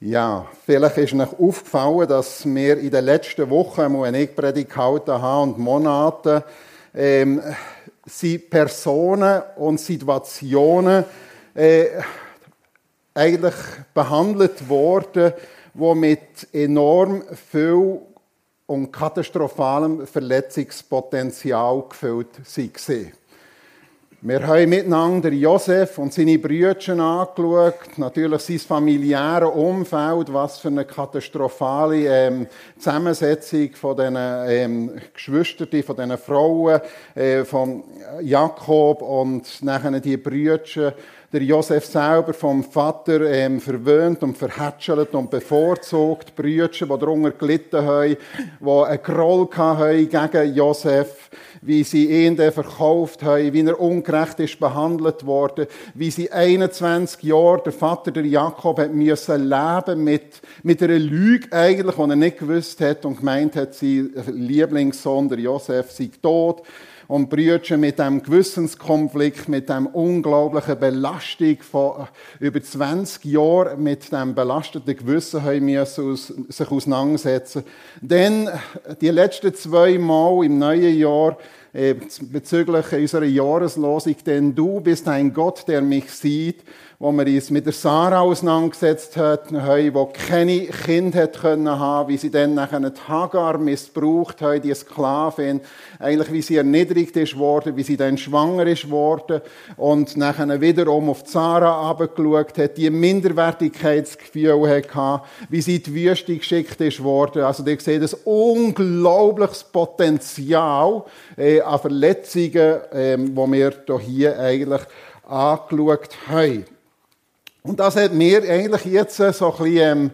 Ja, vielleicht ist euch aufgefallen, dass wir in den letzten Wochen, wenn ich Predigt gehalten habe und Monaten, ähm, sind Personen und Situationen äh, eigentlich behandelt worden, die mit enorm viel und katastrophalem Verletzungspotenzial gefüllt waren. Wir haben miteinander Josef und seine Brüder angeschaut, natürlich sein familiäres Umfeld, was für eine katastrophale ähm, Zusammensetzung von diesen ähm, Geschwistern, von diesen Frauen, äh, von Jakob und nachher die Brüder, der Josef selber vom Vater ähm, verwöhnt und verhätschelt und bevorzugt, Brüder, die darunter gelitten haben, die einen Groll gegen Josef wie sie ihn verkauft haben, wie er ungerecht ist behandelt worden, wie sie 21 Jahre, der Vater, der Jakob, hat müssen leben mit, mit einer Lüge eigentlich, die er nicht gewusst hat und gemeint hat, sein Lieblingssohn, der Josef, sei tot und Brüder mit dem Gewissenskonflikt, mit dem unglaublichen Belastung von über 20 Jahren mit dem belasteten Gewissen haben müssen sich auseinandersetzen. Denn die letzten zwei Mal im neuen Jahr äh, bezüglich unserer Jahreslosung, denn du bist ein Gott, der mich sieht, wo wir uns mit der Sarah auseinandergesetzt haben, wo keine Kinder hat können haben, wie sie dann nachher die Hagar missbraucht haben, die Sklavin, eigentlich wie sie erniedrigt ist worden, wie sie dann schwanger ist worden und nachher wiederum auf die Sarah abgeschaut hat, die Minderwertigkeitsgefühl hatte, wie sie in die Wüste geschickt ist worden. Also ihr seht ein unglaubliches Potenzial äh, an Verletzungen, äh, wo wir hier eigentlich angeschaut haben. Und das hat mir eigentlich jetzt so ein bisschen ähm,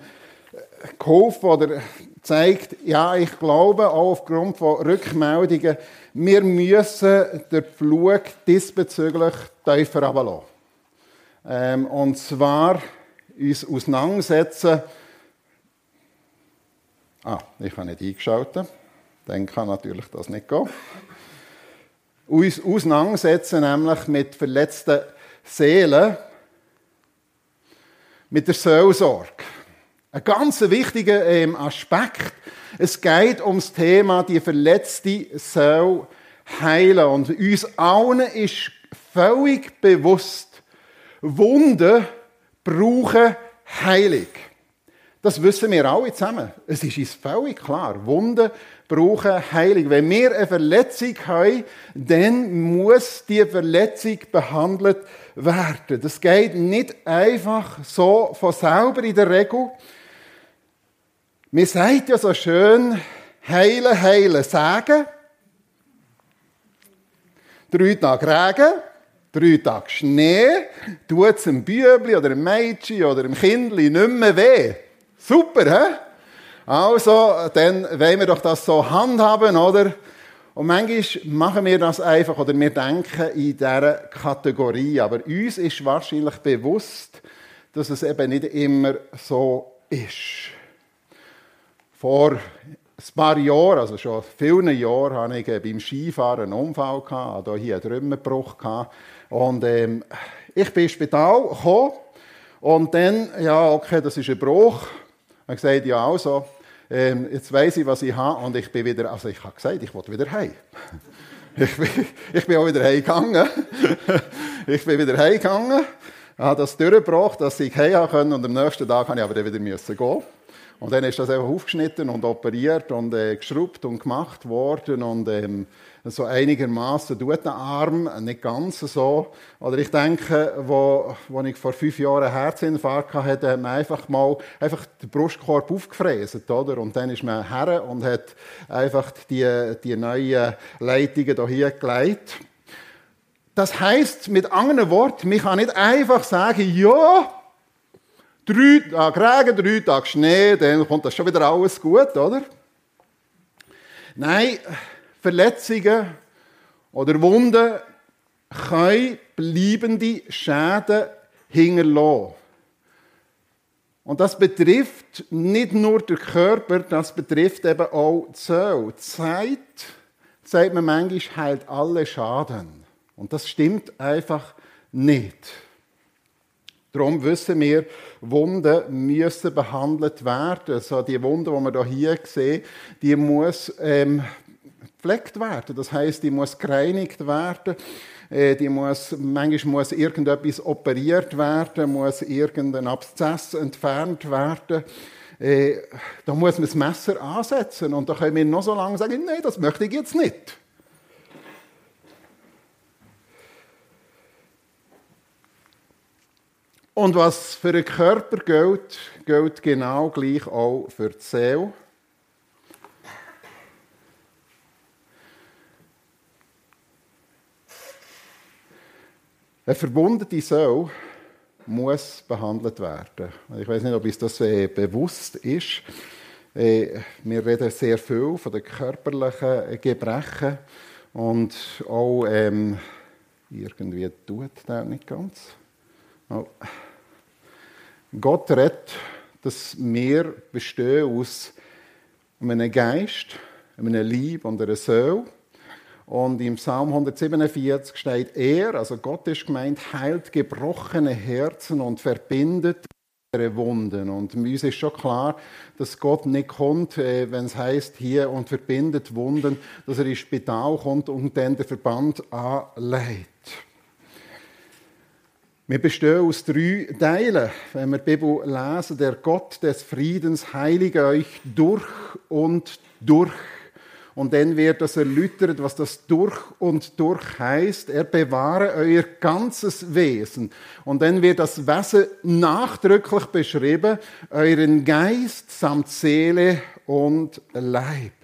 geholfen oder zeigt, ja, ich glaube auch aufgrund von Rückmeldungen, wir müssen den Flug diesbezüglich tiefer runterlassen. Ähm, und zwar uns auseinandersetzen. Ah, ich habe nicht eingeschaltet. Dann kann natürlich das nicht gehen. Uns auseinandersetzen nämlich mit verletzten Seelen mit der Seelsorge. Ein ganz wichtiger ähm, Aspekt. Es geht ums Thema, die verletzte Seele heilen. Und uns allen ist völlig bewusst, Wunden brauchen Heilung. Das wissen wir alle zusammen. Es ist uns völlig klar. Wunden brauchen Heilung. Wenn wir eine Verletzung haben, dann muss die Verletzung behandelt werden. Das geht nicht einfach so von selber in der Regel. Man sagt ja so schön, heilen, heilen, sagen. Drei Tage Regen, drei Tage Schnee, tut es einem Bübli oder einem Mädchen oder einem Kindli nicht mehr weh. Super, hä? Also, dann wollen wir doch das so handhaben, oder? Und manchmal machen wir das einfach oder wir denken in dieser Kategorie. Aber uns ist wahrscheinlich bewusst, dass es eben nicht immer so ist. Vor ein paar Jahren, also schon vielen Jahren, hatte ich beim Skifahren einen Unfall, gehabt, hatte hier einen Trümmerbruch. Gehabt. Und ähm, ich bin ins Spital gekommen und dann, ja, okay, das ist ein Bruch. Habe gesagt, ja, also, ähm, jetzt weiß ich, was ich habe und ich bin wieder, also ich habe gesagt, ich wollte wieder heim. Ich bin, ich bin auch wieder heimgegangen. ich bin wieder heimgegangen, habe das durchgebracht, dass ich heim konnte und am nächsten Tag habe ich aber wieder gehen. Und dann ist das einfach aufgeschnitten und operiert und äh, geschrubbt und gemacht worden und ähm, so einigermaßen tut der Arm, nicht ganz so. Oder ich denke, wo, wo ich vor fünf Jahren einen Herzinfarkt hatte, hat man einfach mal einfach den Brustkorb aufgefräst, oder? Und dann ist man her und hat einfach die, die neuen Leitungen hier gelegt. Das heißt mit anderen Worten, man kann nicht einfach sagen, ja, drei Tage Regen, drei Tage Schnee, dann kommt das schon wieder alles gut, oder? Nein, Verletzungen oder Wunden können bleibende Schäden hinterlassen. Und das betrifft nicht nur den Körper, das betrifft eben auch die Seele. Die Zeit, sagt man manchmal, heilt alle Schaden. Und das stimmt einfach nicht. Darum wissen wir, Wunden müssen behandelt werden. Also die Wunde, die wir hier sehen, die muss ähm, gepflegt werden. Das heißt, die muss gereinigt werden. Äh, die muss, manchmal muss irgendetwas operiert werden, muss irgendein Abszess entfernt werden. Äh, da muss man das Messer ansetzen und da können wir noch so lange sagen, nein, das möchte ich jetzt nicht. Und was für den Körper gilt, gilt genau gleich auch für die Seele. Eine verbundene Seele muss behandelt werden. Ich weiß nicht, ob uns das äh, bewusst ist. Äh, wir reden sehr viel von den körperlichen Gebrechen und auch ähm, irgendwie tut das nicht ganz. Gott redet, dass wir bestehen aus einem Geist, einem Lieb und einer Seele. Und im Psalm 147 steht er, also Gott ist gemeint, heilt gebrochene Herzen und verbindet ihre Wunden. Und uns ist schon klar, dass Gott nicht kommt, äh, wenn es heißt hier und verbindet Wunden, dass er ins Spital kommt und dann den Verband anlegt. Wir bestehen aus drei Teilen. Wenn wir die Bibel lesen, der Gott des Friedens heilige euch durch und durch. Und dann wird das erläutert, was das durch und durch heißt. Er bewahre euer ganzes Wesen. Und dann wird das Wesen nachdrücklich beschrieben, euren Geist samt Seele und Leib.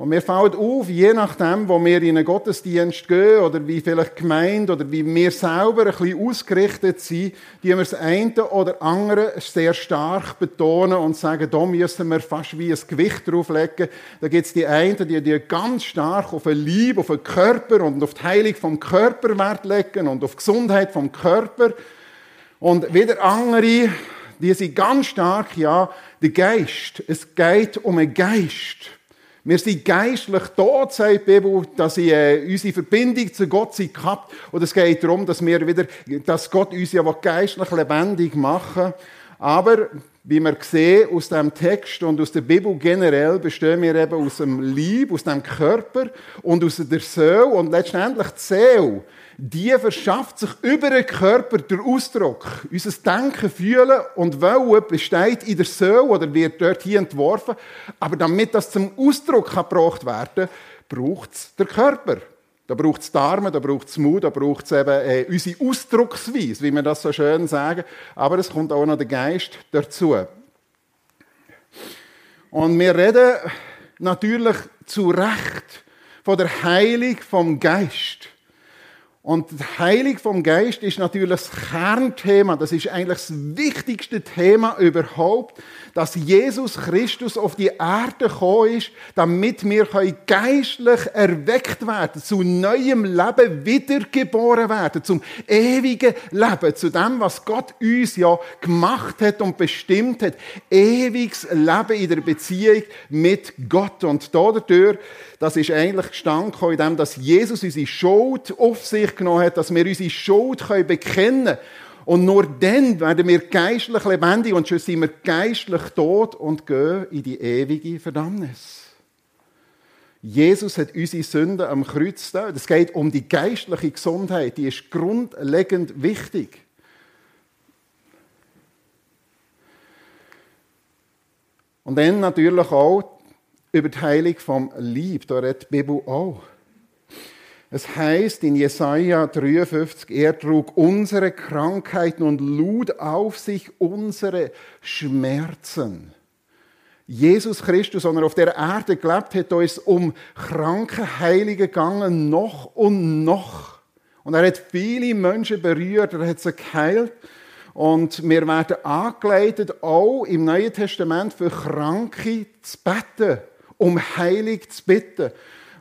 Und mir fällt auf, je nachdem, wo wir in einen Gottesdienst gehen oder wie vielleicht gemeint oder wie wir selber ein bisschen ausgerichtet sind, die wir das eine oder andere sehr stark betonen und sagen, da müssen wir fast wie ein Gewicht drauflegen. Da gibt es die einen, die, die ganz stark auf ein Lieb, auf den Körper und auf die Heilung vom Körper Wert legen und auf die Gesundheit vom Körper. Und wieder andere, die sind ganz stark, ja, der Geist. Es geht um einen Geist. Wir sind geistlich tot, sagt die Bibel, dass sie äh, unsere Verbindung zu Gott sind gehabt. Und es geht darum, dass wir wieder, dass Gott uns ja geistlich lebendig machen Aber, wie wir sehen aus dem Text und aus der Bibel generell, bestehen wir eben aus dem Lieb, aus dem Körper und aus der Seele und letztendlich die Seele die verschafft sich über den Körper der Ausdruck. Unser Denken, Fühlen und Wollen besteht in der Seele oder wird dort hier entworfen. Aber damit das zum Ausdruck gebracht werden kann, braucht es der Körper. Da braucht es Arme, da braucht es Mut, da braucht es eben äh, unsere Ausdrucksweise, wie wir das so schön sagen. Aber es kommt auch noch der Geist dazu. Und wir reden natürlich zu Recht von der Heilung vom Geist. Und die Heilung vom Geist ist natürlich das Kernthema. Das ist eigentlich das wichtigste Thema überhaupt, dass Jesus Christus auf die Erde gekommen ist, damit wir geistlich erweckt werden, zu neuem Leben wiedergeboren werden, zum ewigen Leben, zu dem, was Gott uns ja gemacht hat und bestimmt hat. Ewiges Leben in der Beziehung mit Gott. Und dadurch das ist eigentlich gestanden in dem, dass Jesus unsere Schuld auf sich genommen hat, dass wir unsere Schuld bekennen können. Und nur dann werden wir geistlich lebendig und schon sind wir geistlich tot und gehen in die ewige Verdammnis. Jesus hat unsere Sünden am Kreuz da. Es geht um die geistliche Gesundheit, die ist grundlegend wichtig. Und dann natürlich auch über die Heilung vom Lieb, da redet die Bibel auch. Es heißt in Jesaja 53, er trug unsere Krankheiten und lud auf sich unsere Schmerzen. Jesus Christus, sondern auf der Erde gelebt hat, da ist um kranke Heilige gegangen, noch und noch. Und er hat viele Menschen berührt, er hat sie geheilt. Und wir werden angeleitet, auch im Neuen Testament für Kranke zu beten um Heilung zu bitten.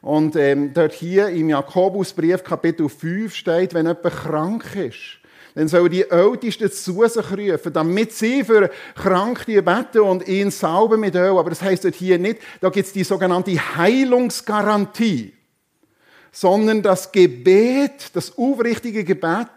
Und ähm, dort hier im Jakobusbrief Kapitel 5 steht, wenn jemand krank ist, dann soll die Ältesten zu sich rufen, damit sie für Kranke beten und ihn sauben mit Öl. Aber das heißt dort hier nicht, da gibt es die sogenannte Heilungsgarantie, sondern das Gebet, das aufrichtige Gebet,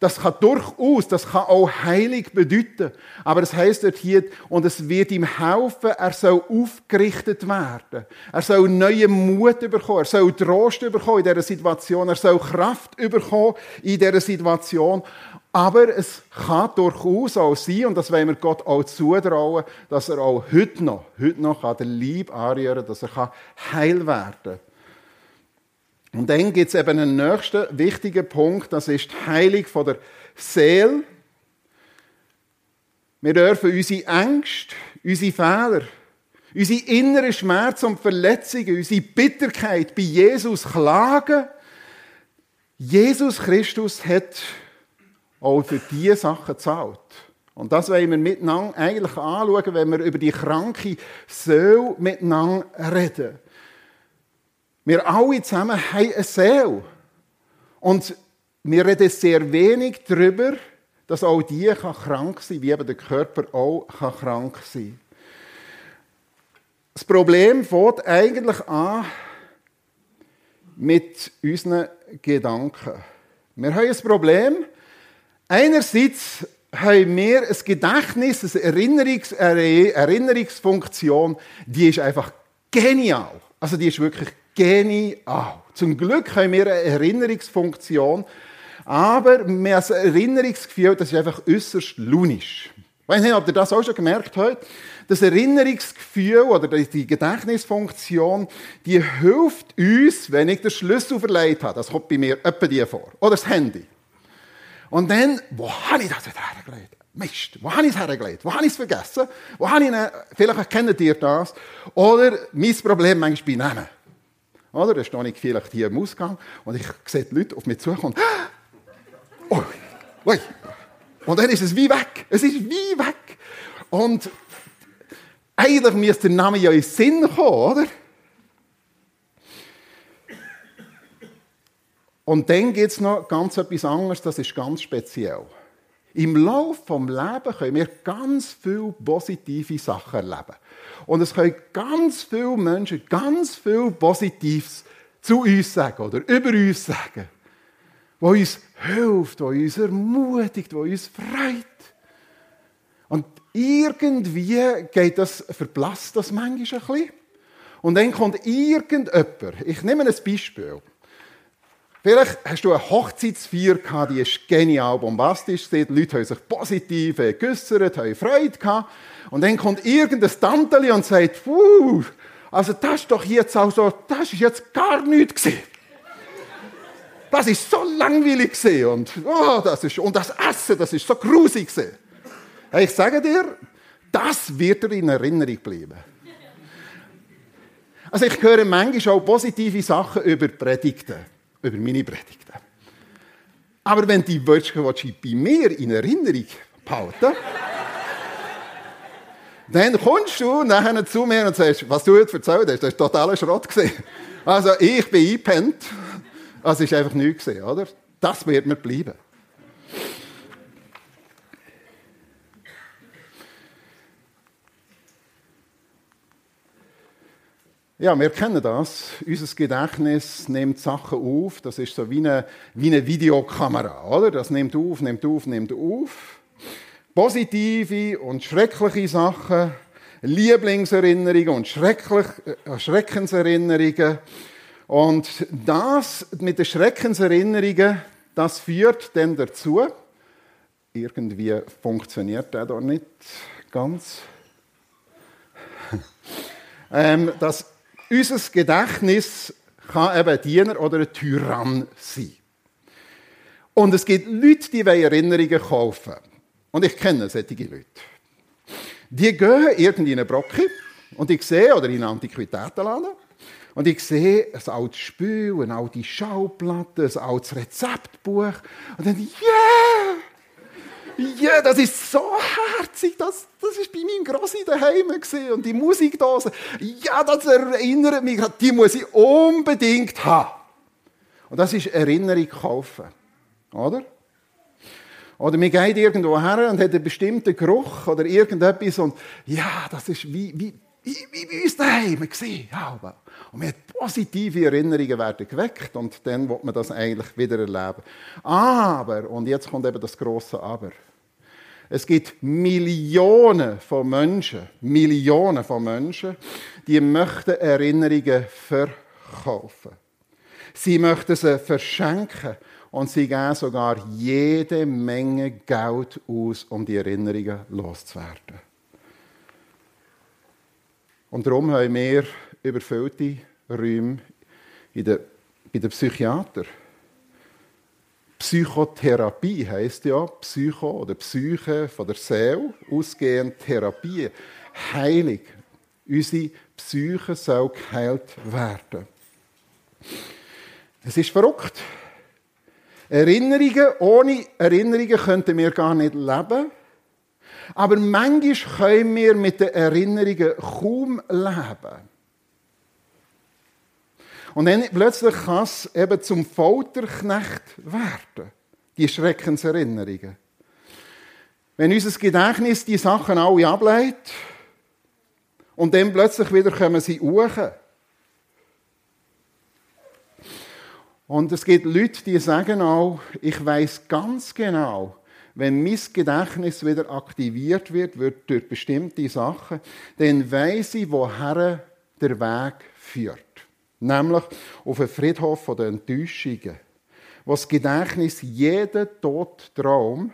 Das kann durchaus, das kann auch heilig bedeuten. Aber es heißt dort hier, und es wird ihm helfen, er soll aufgerichtet werden. Er soll neuen Mut bekommen. Er soll Trost bekommen in dieser Situation. Er soll Kraft bekommen in dieser Situation. Aber es kann durchaus auch sein, und das wollen wir Gott auch zutrauen, dass er auch heute noch, heute noch an den Lieb anrühren dass er heil werden kann. Und dann gibt es eben einen nächsten wichtigen Punkt, das ist die Heilung von der Seele. Wir dürfen unsere Ängste, unsere Fehler, unsere inneren Schmerzen und Verletzungen, unsere Bitterkeit bei Jesus klagen. Jesus Christus hat auch für diese Sachen gezahlt. Und das wollen wir miteinander eigentlich anschauen, wenn wir über die kranke Seele miteinander reden. Wir alle zusammen haben eine Seele. Und wir reden sehr wenig darüber, dass auch die kann krank sein kann, wie eben der Körper auch kann krank sein kann. Das Problem fängt eigentlich an mit unseren Gedanken. Wir haben ein Problem. Einerseits haben wir ein Gedächtnis, eine Erinnerungs Erinnerungsfunktion, die ist einfach genial. Also die ist wirklich genial. Zum Glück haben wir eine Erinnerungsfunktion, aber wir haben ein Erinnerungsgefühl, das ist einfach äußerst lunisch. Ich weiß nicht, ob ihr das auch schon gemerkt habt. Das Erinnerungsgefühl oder die Gedächtnisfunktion, die hilft uns, wenn ich den Schlüssel verleiht habe. Das kommt bei mir etwa die vor. Oder das Handy. Und dann, wo habe ich das jetzt hergelegt? Mist, wo habe ich es hergelegt? Wo habe ich es vergessen? Wo habe ich vielleicht kennt ihr das. Oder mein Problem manchmal bei Namen. Oder? Da stehe ich vielleicht hier im Ausgang und ich sehe die Leute auf mich zukommen. Oh, ui. Und dann ist es wie weg. Es ist wie weg. Und eigentlich müsste der Name ja in den Sinn kommen, oder? Und dann gibt es noch ganz etwas anderes, das ist ganz speziell. Im Laufe des Lebens können wir ganz viele positive Sachen erleben. Und es können ganz viele Menschen ganz viel Positives zu uns sagen oder über uns sagen, wo uns hilft, wo uns ermutigt, wo uns freut. Und irgendwie geht das, verblasst das manchmal ein bisschen. Und dann kommt irgendjemand, ich nehme ein Beispiel, Vielleicht hast du eine Hochzeitsfeier gehabt, die ist genial bombastisch. Die Leute haben sich positiv geäussert, haben Freude gehabt. Und dann kommt irgendein Tanteli und sagt, Puh, also das ist doch jetzt auch so, das ist jetzt gar nichts gewesen. Das ist so langweilig gewesen. Und, oh, das ist, und das Essen, das ist so grusig gewesen. Ich sage dir, das wird dir in Erinnerung bleiben. Also ich höre manchmal auch positive Sachen über Predigten über meine Predigten. Aber wenn die Wörter bei mir in Erinnerung behalten, dann kommst du nachher zu mir und sagst, was du heute erzählt hast, das ist totaler Schrott gesehen. Also ich bin eingepennt. Also ist einfach nichts gesehen, oder? Das wird mir bleiben. Ja, wir kennen das. Unser Gedächtnis nimmt Sachen auf. Das ist so wie eine, wie eine Videokamera, oder? Das nimmt auf, nimmt auf, nimmt auf. Positive und schreckliche Sachen, Lieblingserinnerungen und schrecklich, äh, Schreckenserinnerungen. Und das mit den Schreckenserinnerungen, das führt dann dazu, irgendwie funktioniert der doch nicht ganz, ähm, dass unser Gedächtnis kann eben ein Diener oder ein Tyrann sein. Und es gibt Leute, die Erinnerungen kaufen. Und ich kenne solche Leute. Die gehen irgendwie in eine Brocke und ich sehe, oder in einen Antiquitätenladen, und ich sehe ein altes Spül, eine alte Schauplatte, ein altes Rezeptbuch. Und dann, yeah! Ja, das ist so herzig. Das, das ist bei meinem Grossi daheim gewesen. Und die Musikdose. Ja, das erinnert mich. Die muss ich unbedingt haben. Und das ist Erinnerung kaufen. Oder? Oder man geht irgendwo her und hat einen bestimmten Geruch oder irgendetwas und ja, das ist wie, wie wie bei uns daheim gesehen. Ja, und wir positive Erinnerungen werden geweckt und dann wird man das eigentlich wieder erleben. Aber, und jetzt kommt eben das große Aber. Es gibt Millionen von Menschen, Millionen von Menschen, die möchten Erinnerungen verkaufen. Sie möchten sie verschenken und sie geben sogar jede Menge Geld aus, um die Erinnerungen loszuwerden. Und darum haben wir überfüllte Räume in der, bei den Psychiatern. Psychotherapie heißt ja Psycho oder Psyche von der Seele, ausgehend Therapie, Heilig. Unsere Psyche soll geheilt werden. Es ist verrückt. Erinnerungen, ohne Erinnerungen könnten wir gar nicht leben. Aber manchmal können wir mit den Erinnerungen kaum leben. Und dann plötzlich kann es eben zum Folterknecht werden. Die Schreckenserinnerungen. Wenn unser Gedächtnis die Sachen alle ableitet und dann plötzlich wieder kommen sie hoch. Und es gibt Leute, die sagen auch, ich weiß ganz genau, wenn mein Gedächtnis wieder aktiviert wird, wird durch bestimmte Sachen, dann weiß ich, woher der Weg führt. Nämlich auf einen Friedhof der Enttäuschungen, wo das Gedächtnis jeden Todtraum,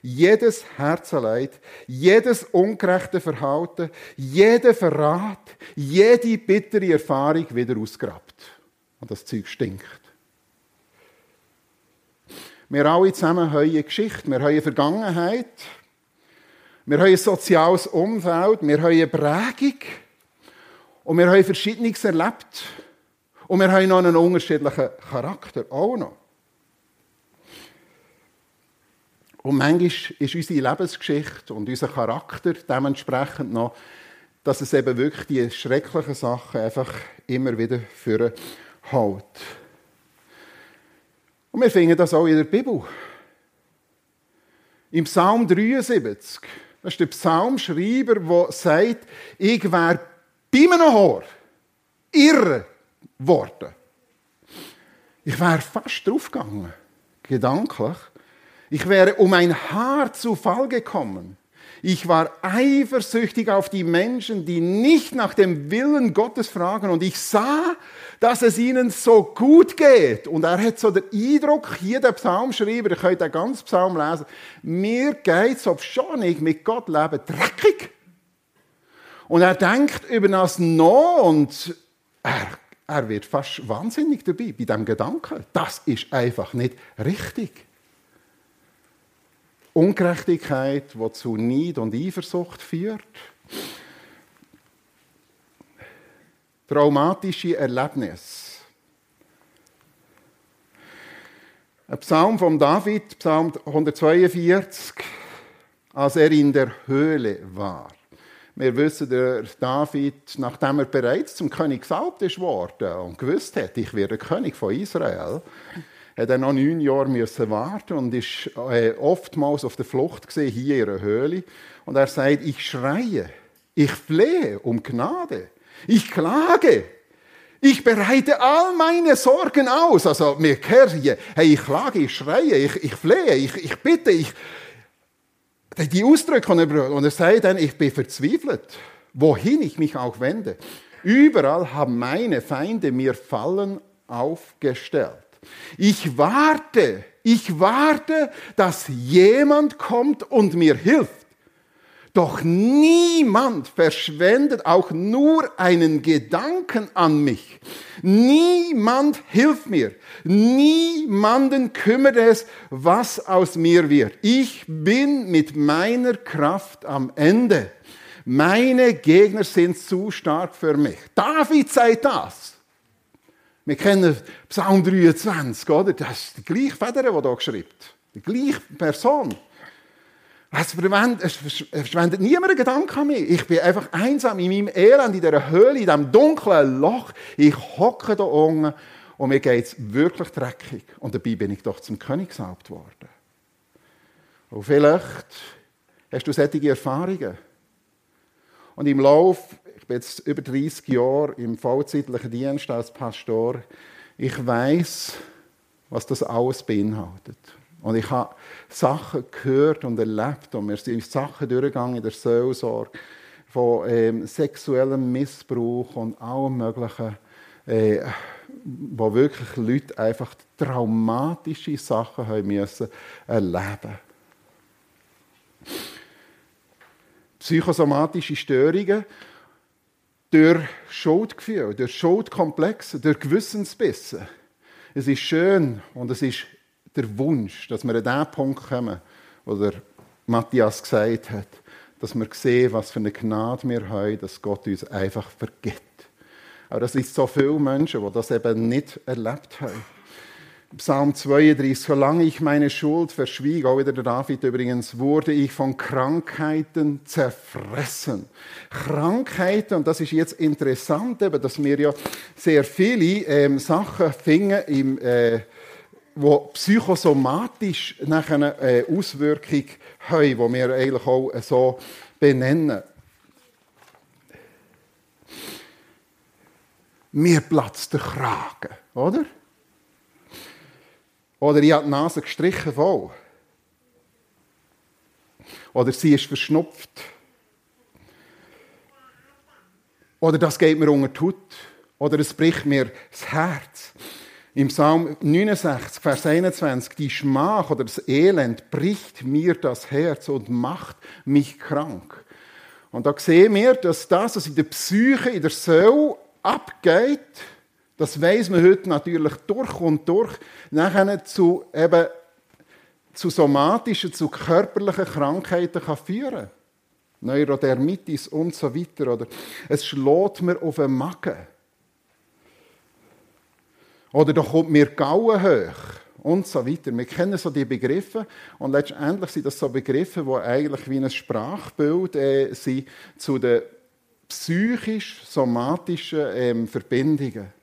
jedes Herzeleid, jedes ungerechte Verhalten, jeden Verrat, jede bittere Erfahrung wieder ausgrabt. Und das Zeug stinkt. Wir alle zusammen haben eine Geschichte, wir haben eine Vergangenheit, wir haben ein soziales Umfeld, wir haben eine Prägung und wir haben Verschiedenes erlebt. Und wir haben noch einen unterschiedlichen Charakter, auch noch. Und manchmal ist unsere Lebensgeschichte und unser Charakter dementsprechend noch, dass es eben wirklich die schrecklichen Sachen einfach immer wieder führen hält. Und wir finden das auch in der Bibel. Im Psalm 73, das ist der Psalmschreiber, der sagt, ich wäre bei einem Haar irre worden. Ich wäre fast draufgegangen, gedanklich. Ich wäre um ein Haar zu Fall gekommen. Ich war eifersüchtig auf die Menschen, die nicht nach dem Willen Gottes fragen. Und ich sah, dass es ihnen so gut geht. Und er hat so den Eindruck, hier der Psalmschreiber, ihr könnt den ganzen Psalm lesen, mir geht es, ob schon ich mit Gott lebe, dreckig. Und er denkt über das noch und er, er wird fast wahnsinnig dabei, bei dem Gedanken. Das ist einfach nicht richtig. Ungerechtigkeit, die zu Neid und Eifersucht führt. Traumatische Erlebnisse. Ein Psalm von David, Psalm 142, als er in der Höhle war. Wir wissen, der David, nachdem er bereits zum König gesalbt ist worden und gewusst hat, ich werde König von Israel, hat er noch neun Jahre müssen warten und ist äh, oftmals auf der Flucht gesehen hier in einer Höhle. Und er sagt: Ich schreie, ich flehe um Gnade, ich klage, ich bereite all meine Sorgen aus. Also kehren hier, hey, ich klage, ich schreie, ich, ich flehe, ich, ich bitte, ich die Ausdrücke, und er sagt dann, ich bin verzweifelt, wohin ich mich auch wende. Überall haben meine Feinde mir Fallen aufgestellt. Ich warte, ich warte, dass jemand kommt und mir hilft. Doch niemand verschwendet auch nur einen Gedanken an mich. Niemand hilft mir. Niemanden kümmert es, was aus mir wird. Ich bin mit meiner Kraft am Ende. Meine Gegner sind zu stark für mich. David sagt das. Wir kennen Psalm 23, oder? Das ist die gleiche Feder, die hier geschrieben Die gleiche Person. Es verschwendet niemand einen Gedanken an mich. Ich bin einfach einsam in meinem Elend, in dieser Höhle, in diesem dunklen Loch. Ich hocke da unten und mir geht es wirklich dreckig. Und dabei bin ich doch zum König gesalbt worden. Und vielleicht hast du solche Erfahrungen. Und im Lauf, bin jetzt über 30 Jahre im vollzeitlichen Dienst als Pastor. Ich weiß, was das alles beinhaltet. Und ich habe Sachen gehört und erlebt und wir sind Sachen durchgegangen in der Seelsorge von ähm, sexuellem Missbrauch und allem Möglichen, äh, wo wirklich Leute einfach traumatische Sachen haben müssen erleben Psychosomatische Störungen durch Schuldgefühle, durch Schuldkomplexe, durch Gewissensbisse. Es ist schön und es ist der Wunsch, dass wir an den Punkt kommen, wo der Matthias gesagt hat, dass wir sehen, was für eine Gnade wir haben, dass Gott uns einfach vergibt. Aber das ist so viele Menschen, die das eben nicht erlebt haben. Psalm 32, solange ich meine Schuld verschwieg, auch wieder der David übrigens, wurde ich von Krankheiten zerfressen. Krankheiten, und das ist jetzt interessant, eben, dass wir ja sehr viele ähm, Sachen finden im, äh, wo psychosomatisch nachher eine äh, Auswirkung haben, die wir eigentlich auch so benennen. Mir platzt der Kragen, oder? Oder ich habe die Nase gestrichen voll. Oder sie ist verschnupft. Oder das geht mir unter die Haut. Oder es bricht mir das Herz. Im Psalm 69, Vers 21, die Schmach oder das Elend bricht mir das Herz und macht mich krank. Und da sehen wir, dass das, was in der Psyche, in der Seele abgeht, das weiß man heute natürlich durch und durch, nachher zu, eben, zu somatischen, zu körperlichen Krankheiten kann führen Neurodermitis und so weiter. Oder es schlägt mir auf den Magen. Oder da kommt mir Gauen hoch und so weiter. Wir kennen so die Begriffe und letztendlich sind das so Begriffe, die eigentlich wie ein Sprachbild äh, sind zu den psychisch-somatischen ähm, Verbindungen.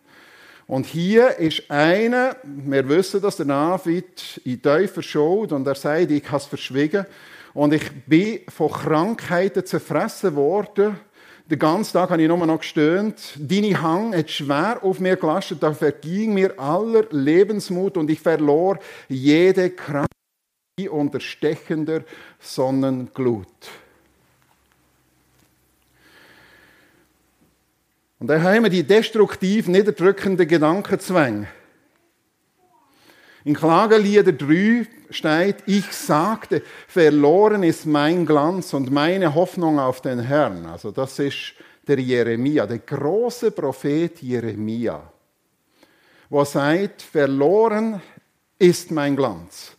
Und hier ist einer, wir wissen das, der David in tiefer Schuld und er sagt, ich habe es verschwiegen und ich bin von Krankheiten zerfressen worden den ganzen Tag habe ich nur noch gestöhnt. Deine Hang hat schwer auf mir gelastet, da verging mir aller Lebensmut und ich verlor jede Kraft unter stechender Sonnenglut. Und dann haben wir die destruktiv niederdrückenden Gedankenzwänge. In Klagelieder 3 steht, ich sagte, verloren ist mein Glanz und meine Hoffnung auf den Herrn. Also das ist der Jeremia, der große Prophet Jeremia, wo sagt, verloren ist mein Glanz.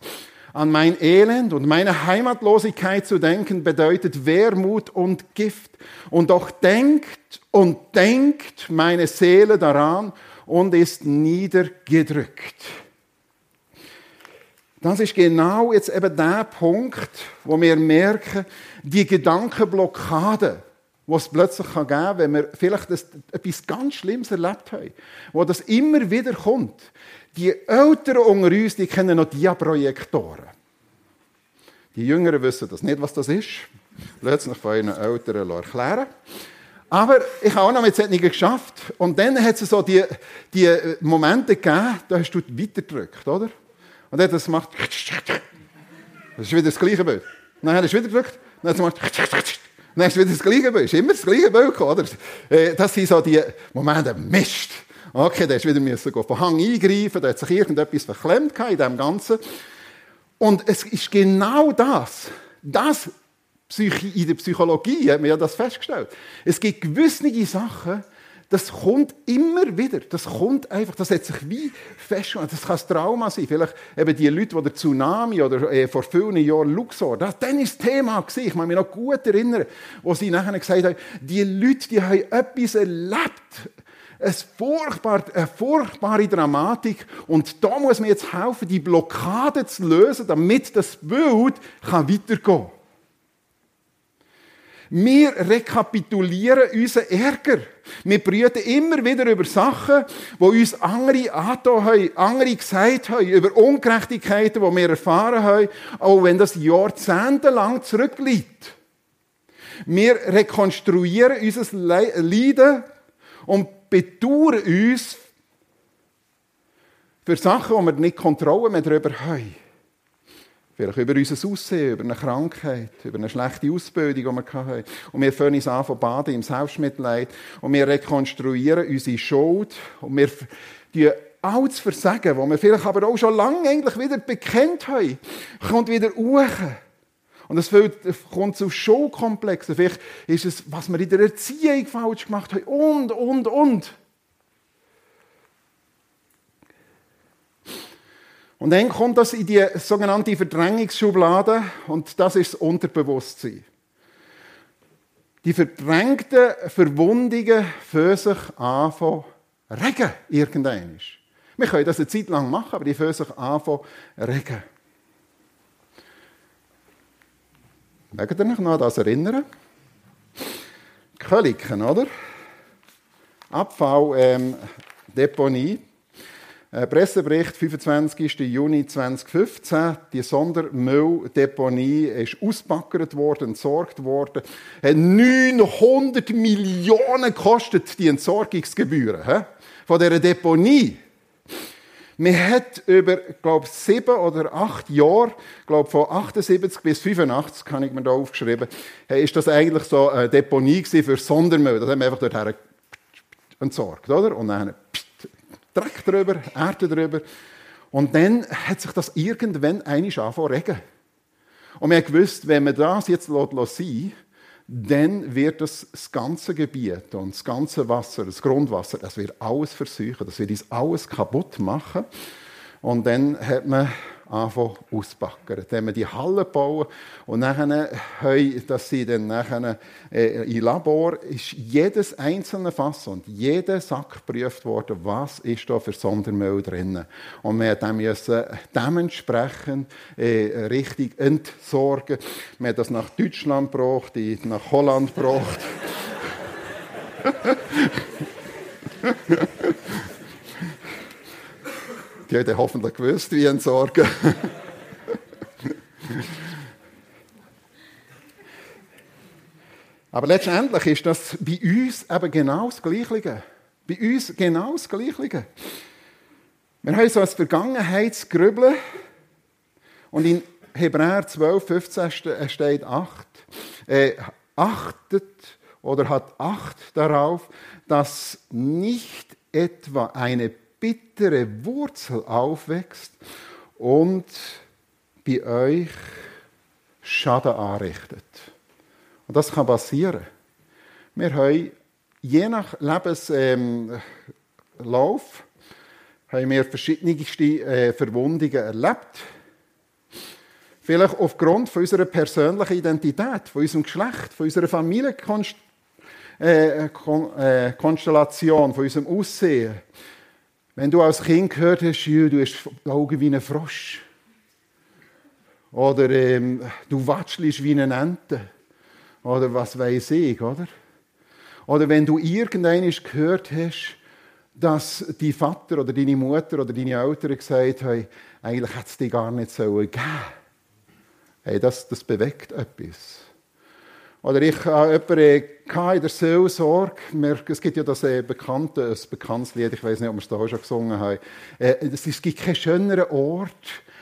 An mein Elend und meine Heimatlosigkeit zu denken bedeutet Wermut und Gift. Und doch denkt und denkt meine Seele daran und ist niedergedrückt. Das ist genau jetzt eben der Punkt, wo wir merken, die Gedankenblockade, die es plötzlich geben kann, wenn wir vielleicht etwas ganz Schlimmes erlebt haben, wo das immer wieder kommt. Die Älteren unter uns, die kennen noch Diaprojektoren. Die Jüngeren wissen das nicht, was das ist. Plötzlich von ihren Eltern erklären. Aber ich habe auch noch mit solchen geschafft. Und dann hat es so die, die Momente gegeben, da hast du weitergedrückt, oder? Und dann hat es gemacht. Das ist wieder das gleiche Bild. Dann er es wieder gedrückt. Dann hat es gemacht. Dann ist wieder das gleiche Bild. Ist immer das gleiche Bild oder? Äh, das sind so die Momente, Mist. Okay, der ist wieder müssen von Hang eingreifen, da hat sich irgendetwas verklemmt in dem Ganzen. Und es ist genau das, das in der Psychologie hat man ja das festgestellt. Es gibt gewisse Sachen, das kommt immer wieder. Das kommt einfach, das hat sich wie festgestellt. Das kann ein Trauma sein. Vielleicht eben die Leute, die der Tsunami oder äh, vor vielen Jahren Luxor, das, dann ist das Thema gewesen. Ich kann mich noch gut erinnern, wo sie nachher gesagt haben, die Leute, die haben etwas erlebt. Eine furchtbare, eine furchtbare Dramatik. Und da muss man jetzt helfen, die Blockade zu lösen, damit das Bild weitergehen kann. Wir rekapitulieren unseren Ärger. Wir brüten immer wieder über Sachen, wo uns andere angetan haben, andere gesagt haben, über Ungerechtigkeiten, die wir erfahren haben, auch wenn das jahrzehntelang zurückliegt. Wir rekonstruieren unser Leiden und bedauern uns für Sachen, die wir nicht Kontrolle mehr darüber haben. Vielleicht über unser Aussehen, über eine Krankheit, über eine schlechte Ausbildung, die wir hatten. Und wir fangen uns an von baden im Selbstmitleid. Und wir rekonstruieren unsere Schuld. Und wir die alles Versagen, das wir vielleicht aber auch schon lange eigentlich wieder bekennt haben, kommt wieder hoch. Und es kommt zu Schuldkomplexen. Vielleicht ist es, was wir in der Erziehung falsch gemacht haben. Und, und, und. Und dann kommt das in die sogenannte Verdrängungsschublade und das ist das Unterbewusstsein. Die verdrängten Verwundungen für sich anfangen regen, irgendwann. Wir können das eine Zeit lang machen, aber die fangen sich anfangen regen. Mögt ihr euch noch an das erinnern? Köliken, oder? Abfall, ähm, Deponie. Äh, Pressebericht, 25. Juni 2015. Die Sondermülldeponie ist ausgebackert worden, entsorgt worden. 900 Millionen kostet die Entsorgungsgebühren he? von dieser Deponie. Man hat über, glaube sieben oder acht Jahre, glaube von 78 bis 85, kann ich mir da aufgeschrieben, ist das eigentlich so eine Deponie für Sondermüll. Das haben wir einfach dorthin entsorgt, oder? Und dann Dreck drüber, Erde drüber. Und dann hat sich das irgendwann einig angefangen regen. Und wir haben gewusst, wenn wir das jetzt sein lassen, dann wird das, das ganze Gebiet und das ganze Wasser, das Grundwasser, das wird alles versuchen, das wird alles kaputt machen. Und dann hat man anfangen ausbacken. Dann haben wir die Halle bauen und nachher, dass sie dann nachher, äh, im Labor ist jedes einzelne Fass und jeder Sack geprüft worden, was ist da für Sondermüll drin. Und wir mussten dementsprechend äh, richtig entsorgen. Wir haben das nach Deutschland gebracht, nach Holland gebracht. Die haben hoffentlich gewusst, wie entsorgen. Aber letztendlich ist das bei uns eben genau das Gleiche. Bei uns genau das Gleiche. Wir haben so ein Vergangenheitsgrübeln und in Hebräer 12, 15 steht 8. Äh, achtet oder hat Acht darauf, dass nicht etwa eine bittere Wurzel aufwächst und bei euch Schaden anrichtet. Und das kann passieren. Wir haben je nach Lebenslauf ähm, haben wir verschiedenste äh, Verwundungen erlebt. Vielleicht aufgrund von unserer persönlichen Identität, von unserem Geschlecht, von unserer Familienkonstellation, äh, äh, von unserem Aussehen. Wenn du als Kind gehört hast, du hast Augen wie ein Frosch. Oder ähm, du watschelst wie eine Ente. Oder was weiß ich, oder? Oder wenn du irgendwann gehört hast, dass dein Vater oder deine Mutter oder deine Eltern gesagt haben, eigentlich hätte es dir gar nicht so gegeben. Hey, das, das bewegt etwas. Oder ich habe jemanden in der Seelsorge, es gibt ja das äh, bekannte, ein bekanntes Lied, ich weiß nicht, ob wir es da schon gesungen haben. Äh, es gibt keinen schöneren Ort,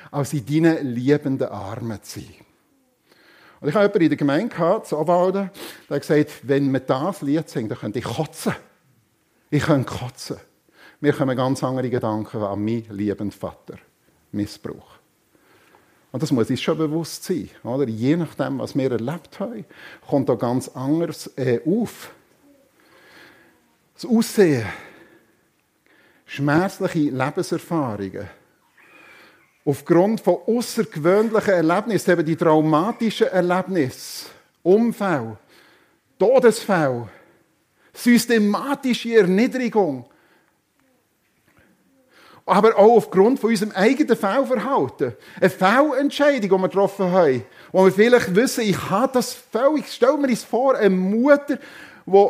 als in deinen liebenden Armen zu sein. Und ich habe jemanden in der Gemeinde gehabt, zu Obwalden, der hat gesagt, wenn wir das Lied singen, dann könnte ich kotzen. Ich könnte kotzen. Mir kommen ganz andere Gedanken an meinen liebenden Vater. Missbrauch. Und das muss uns schon bewusst sein. Oder? Je nachdem, was wir erlebt haben, kommt da ganz anders äh, auf. Das Aussehen, schmerzliche Lebenserfahrungen, aufgrund von außergewöhnlichen Erlebnissen, eben die traumatischen Erlebnisse, Unfälle, Todesfälle, systematische Erniedrigung, aber auch aufgrund von unserem eigenen Fehlverhalten. Eine Fehlentscheidung, die wir getroffen haben, wo wir vielleicht wissen, ich habe das völlig, stell mir das vor, eine Mutter, die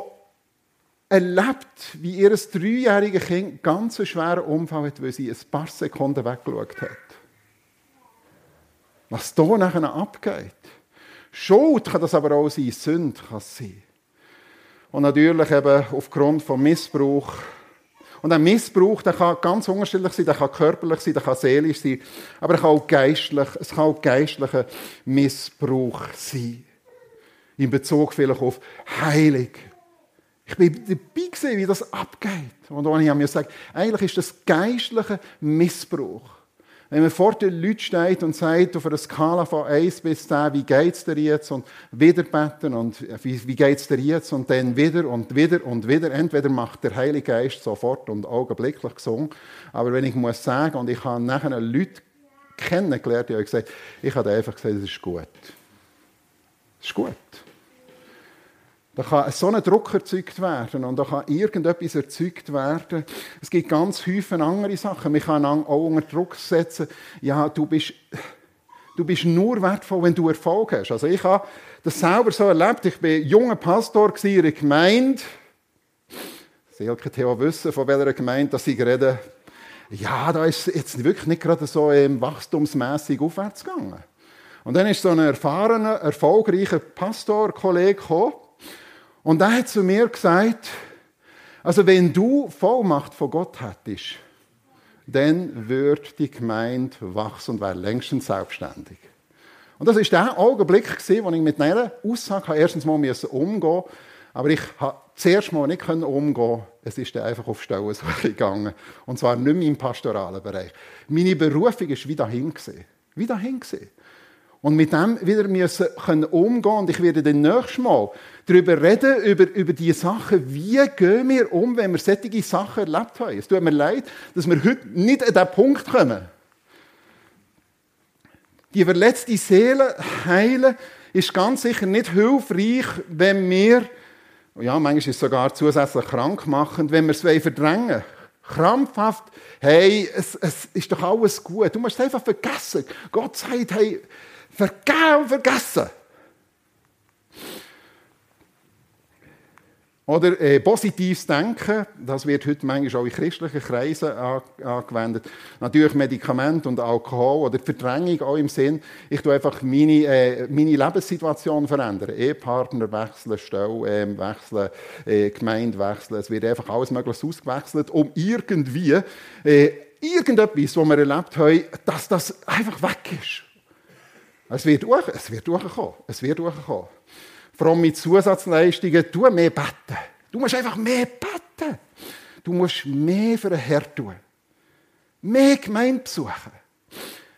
erlebt, wie ihr dreijähriges Kind einen ganz schweren Unfall hat, weil sie ein paar Sekunden weggeschaut hat. Was da nachher abgeht. Schuld kann das aber auch sein, Sünde kann es sein. Und natürlich eben aufgrund von Missbrauch. Und ein Missbrauch, der kann ganz unterschiedlich sein, der kann körperlich sein, der kann seelisch sein, aber er kann auch geistlich, es kann auch geistlicher Missbrauch sein. In Bezug vielleicht auf Heilig. Ich bin dabei gesehen, wie das abgeht. Und habe ich mir gesagt, eigentlich ist das geistlicher Missbrauch. Wenn man vor den Leuten steht und sagt, auf einer Skala von 1 bis 10, wie geht es dir jetzt? Und wieder beten und wie, wie geht es dir jetzt? Und dann wieder und wieder und wieder. Entweder macht der Heilige Geist sofort und augenblicklich gesungen. Aber wenn ich muss sagen, und ich habe nachher Leute kennengelernt, die haben gesagt, ich habe einfach gesagt, es ist gut. Es ist gut. Da kann so ein Druck erzeugt werden und da kann irgendetwas erzeugt werden. Es gibt ganz viele andere Sachen. Man kann auch unter Druck setzen, ja, du bist, du bist nur wertvoll, wenn du Erfolg hast. Also ich habe das selber so erlebt. Ich war junger Pastor in einer Gemeinde. Silke Theo wissen, von welcher Gemeinde dass ich rede. Ja, da ist jetzt wirklich nicht gerade so ähm, wachstumsmässig aufwärts gegangen. Und dann ist so ein erfahrener, erfolgreicher Pastor-Kollege gekommen und er hat zu mir gesagt, also wenn du Vollmacht von Gott hättest, dann würde die Gemeinde wachsen und wäre längstens selbstständig. Und das war der Augenblick, wo ich mit dieser Aussage erstens mal umgehen musste, aber ich konnte zuerst mal nicht umgehen Es ist einfach auf Stellensuche gegangen. Und zwar nicht mehr im pastoralen Bereich. Meine Berufung war wie dahin. Wie dahin. Und mit dem wieder müssen können umgehen. Und ich werde dann nächstes Mal darüber reden, über, über die Sachen, wie gehen wir um, wenn wir solche Sachen erlebt haben. Es tut mir leid, dass wir heute nicht an diesen Punkt kommen. Die verletzte Seele heilen ist ganz sicher nicht hilfreich, wenn wir, ja, manchmal ist es sogar zusätzlich krank machen, wenn wir es verdrängen wollen. Krampfhaft, hey, es, es ist doch alles gut. Du musst es einfach vergessen. Gott sagt, hey, Vergeben und vergessen. Oder äh, positives Denken, das wird heute manchmal auch in christlichen Kreisen angewendet. Natürlich Medikamente und Alkohol oder Verdrängung auch im Sinn, ich tue einfach meine, äh, meine Lebenssituation verändern. Ehepartner wechseln, Stelle äh, wechseln, äh, Gemeinde wechseln. Es wird einfach alles Mögliche ausgewechselt, um irgendwie äh, irgendetwas, was wir erlebt haben, dass das einfach weg ist. Es wird, durch, es wird durchkommen. Es wird durchkommen. Vor allem mit Zusatzleistungen, tu mehr beten. Du musst einfach mehr beten. Du musst mehr für den Herr tun. Mehr Gemeinde besuchen.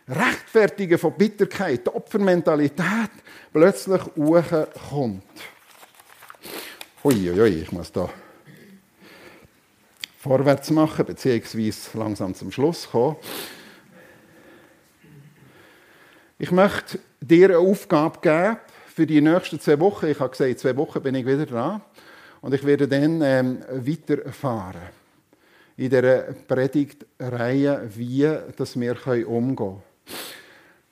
Rechtfertigen von Bitterkeit, Opfermentalität plötzlich hochkommt. Uiuiui, ui, ich muss da vorwärts machen, beziehungsweise langsam zum Schluss kommen. Ich möchte dir eine Aufgabe geben für die nächsten zwei Wochen. Ich habe gesagt, zwei Wochen bin ich wieder dran. Und ich werde dann ähm, weiterfahren in dieser Predigtreihe, wie dass wir umgehen können.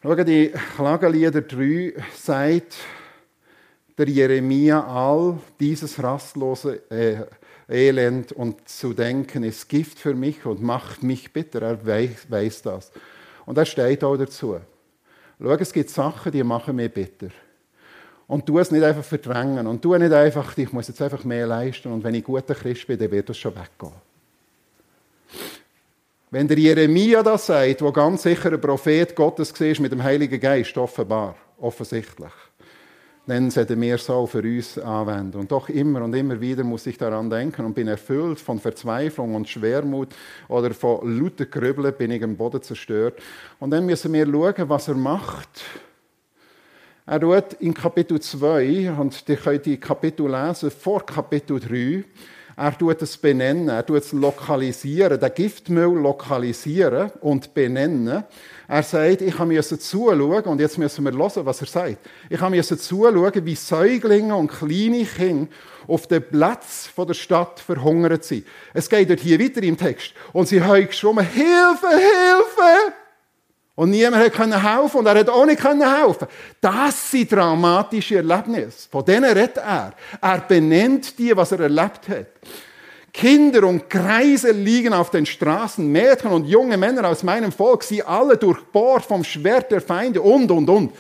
Schau, die Klagelieder 3 sagt der Jeremia all dieses rastlose äh, Elend und zu denken ist Gift für mich und macht mich bitter. Er weiß, weiß das. Und er steht auch dazu. Schau, es gibt Sachen, die machen mich bitter. Und du es nicht einfach verdrängen. Und du nicht einfach, ich muss jetzt einfach mehr leisten. Und wenn ich guter Christ bin, dann wird das schon weggehen. Wenn der Jeremia das sagt, wo ganz sicher ein Prophet Gottes war, mit dem Heiligen Geist, offenbar, offensichtlich dann sollten wir es auch für uns anwenden. Und doch immer und immer wieder muss ich daran denken und bin erfüllt von Verzweiflung und Schwermut oder von lauter Grübeln bin ich am Boden zerstört. Und dann müssen wir schauen, was er macht. Er tut in Kapitel 2, und ihr könnt die Kapitel lesen, vor Kapitel 3, er tut es benennen, er tut es lokalisieren, den Giftmüll lokalisieren und benennen. Er sagt, ich musste zuschauen, und jetzt müssen wir hören, was er sagt. Ich musste zuschauen, wie Säuglinge und kleine Kinder auf dem Platz der Stadt verhungert sind. Es geht dort hier weiter im Text. Und sie haben geschrien, Hilfe, Hilfe! Und niemand konnte helfen und er hat auch nicht helfen Das sind dramatische Erlebnisse. Von denen redet er. Er benennt die, was er erlebt hat. Kinder und Kreise liegen auf den Straßen, Mädchen und junge Männer aus meinem Volk, sie alle durchbohrt vom Schwert der Feinde und, und, und.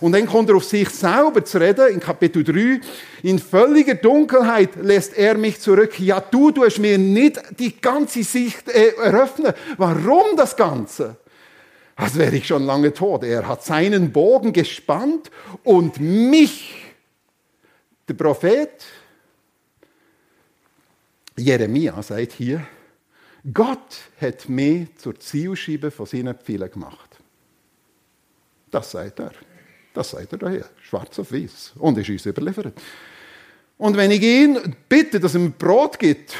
Und dann kommt er auf sich selber zu reden, in Kapitel 3. In völliger Dunkelheit lässt er mich zurück. Ja, du tust mir nicht die ganze Sicht äh, eröffnen. Warum das Ganze? Als wäre ich schon lange tot. Er hat seinen Bogen gespannt und mich, der Prophet Jeremia, sagt hier, Gott hat mich zur Zielscheibe von seinen Pfeilen gemacht. Das sagt er. Das sagt er daher, schwarz auf weiß. Und ist uns überliefert. Und wenn ich ihn bitte, dass er mir Brot gibt,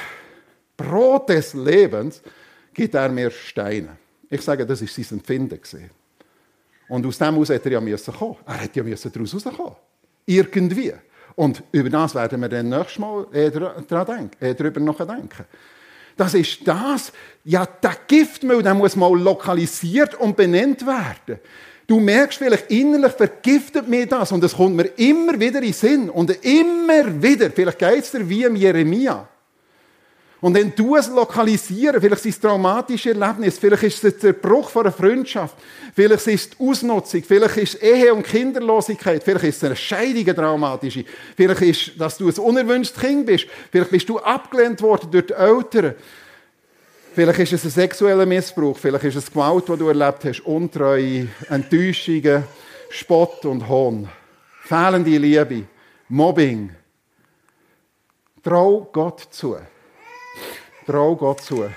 Brot des Lebens, gibt er mir Steine. Ich sage, das ist sein Empfinden. Und aus dem heraus hätte er ja müssen kommen. Er hätte ja müssen daraus rauskommen. Irgendwie. Und über das werden wir dann nächstes Mal äh, denken, äh, darüber nachdenken. Das ist das, ja, der Giftmüll, der muss mal lokalisiert und benannt werden. Du merkst vielleicht, innerlich vergiftet mir das und es kommt mir immer wieder in den Sinn und immer wieder, vielleicht geht es dir wie im Jeremia. Und wenn du es lokalisieren, vielleicht ist es traumatische Erlebnis, vielleicht ist es der Bruch von einer Freundschaft, vielleicht ist es die Ausnutzung, vielleicht ist es Ehe- und Kinderlosigkeit, vielleicht ist es eine Scheidung, eine traumatische, vielleicht ist es, dass du ein unerwünschtes Kind bist, vielleicht bist du abgelehnt worden durch die Eltern, Vielleicht ist es ein sexueller Missbrauch, vielleicht ist es Gewalt, die du erlebt hast, Untreue, Enttäuschungen, Spott und Hohn, fehlende Liebe, Mobbing. Trau Gott zu. Trau Gott zu,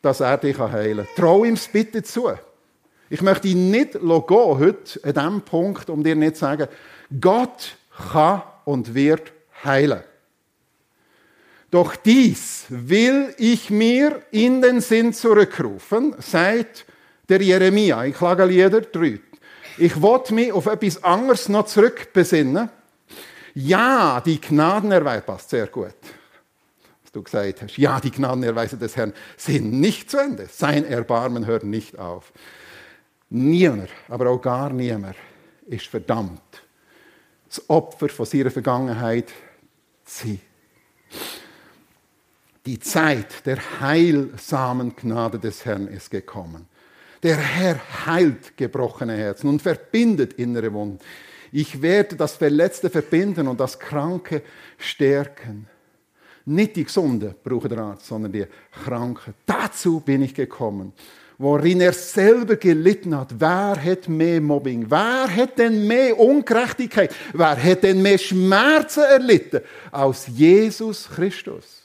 dass er dich heilen kann. Trau ihm bitte zu. Ich möchte ihn nicht gehen, heute an diesem Punkt, um dir nicht zu sagen, Gott kann und wird heilen. Doch dies will ich mir in den Sinn zurückrufen, seit der Jeremia, in Klagelieder 3. Ich wollte mich auf etwas anderes noch zurückbesinnen. Ja, die Gnadenerweis passt sehr gut. Du gesagt hast. Ja, die Gnadenerweise des Herrn sind nicht zu Ende. Sein Erbarmen hört nicht auf. Niemand, aber auch gar niemand ist verdammt, das Opfer von seiner Vergangenheit zu sein. Die Zeit der heilsamen Gnade des Herrn ist gekommen. Der Herr heilt gebrochene Herzen und verbindet innere Wunden. Ich werde das Verletzte verbinden und das Kranke stärken. Nicht die Gesunde braucht der Arzt, sondern die Kranke. Dazu bin ich gekommen. Worin er selber gelitten hat. Wer hat mehr Mobbing? Wer hat denn mehr Ungerechtigkeit? Wer hat denn mehr Schmerzen erlitten als Jesus Christus?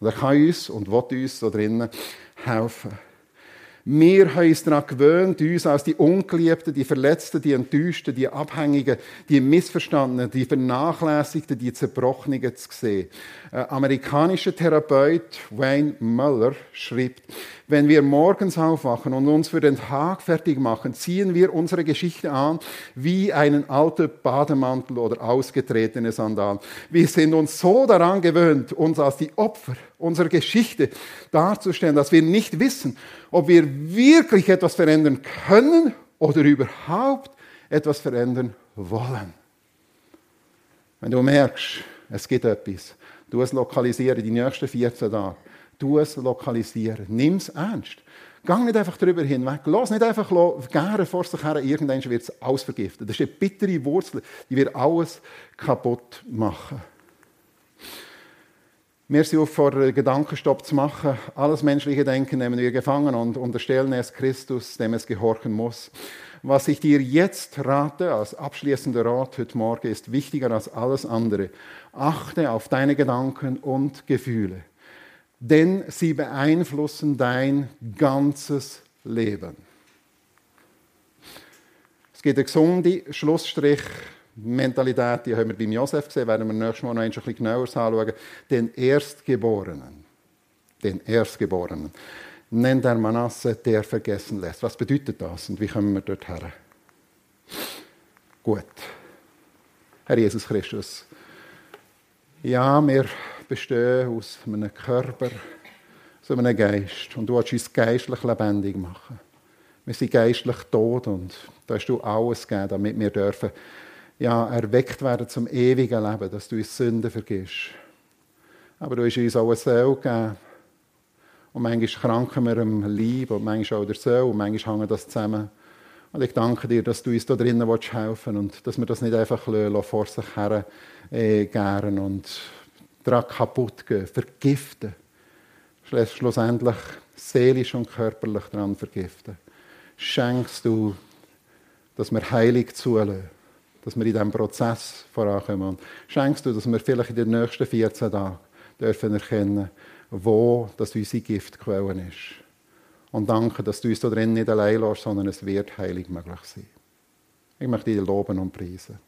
Und er kann uns und will uns so drinnen helfen. Wir haben uns daran gewöhnt, uns als die Ungeliebten, die Verletzten, die Enttäuschten, die Abhängigen, die Missverstandenen, die Vernachlässigten, die Zerbrochenen zu sehen. Ein amerikanischer Therapeut Wayne Muller schreibt, wenn wir morgens aufwachen und uns für den Tag fertig machen, ziehen wir unsere Geschichte an wie einen alten Bademantel oder ausgetretene Sandalen. Wir sind uns so daran gewöhnt, uns als die Opfer unserer Geschichte darzustellen, dass wir nicht wissen, ob wir wirklich etwas verändern können oder überhaupt etwas verändern wollen. Wenn du merkst, es gibt etwas, du es lokalisieren die nächsten 14 Tage Du es lokalisieren. Nimm es ernst. Gang nicht einfach darüber hinweg. Lass nicht einfach gerne vor sich her, irgendwann wird es alles. Das ist eine bittere Wurzel, die wird alles kaputt machen. Wir sind auf vor Gedankenstopp zu machen. Alles menschliche Denken nehmen wir gefangen und unterstellen es Christus, dem es gehorchen muss. Was ich dir jetzt rate, als abschließender Rat heute Morgen, ist wichtiger als alles andere. Achte auf deine Gedanken und Gefühle denn sie beeinflussen dein ganzes Leben. Es gibt eine gesunde Schlussstrich. Mentalität, die haben wir beim Josef gesehen, werden wir nächstes Mal noch ein bisschen genauer anschauen. Den Erstgeborenen. Den Erstgeborenen. Nennt der Manasse, der vergessen lässt. Was bedeutet das und wie kommen wir dort her? Gut. Herr Jesus Christus. Ja, wir bestehen aus einem Körper, aus einem Geist. Und du willst uns geistlich lebendig machen. Wir sind geistlich tot und da hast du alles gegeben, damit wir dürfen ja, erweckt werden zum ewigen Leben, dass du uns Sünden vergisst. Aber du hast uns auch eine Seele gegeben. Und manchmal kranken wir am Leib und manchmal auch der Seele und manchmal hängen das zusammen. Und ich danke dir, dass du uns da drinnen helfen willst und dass wir das nicht einfach vor sich her äh, gären und daran kaputt gehen, vergiften. Schlussendlich seelisch und körperlich daran vergiften. Schenkst du, dass wir heilig zulassen, dass wir in diesem Prozess vorankommen. Und schenkst du, dass wir vielleicht in den nächsten 14 Tagen dürfen erkennen, wo das unsere Giftquelle ist und danke, dass du uns da drin nicht allein lässt, sondern es wird heilig möglich sein. Ich möchte dich loben und preisen.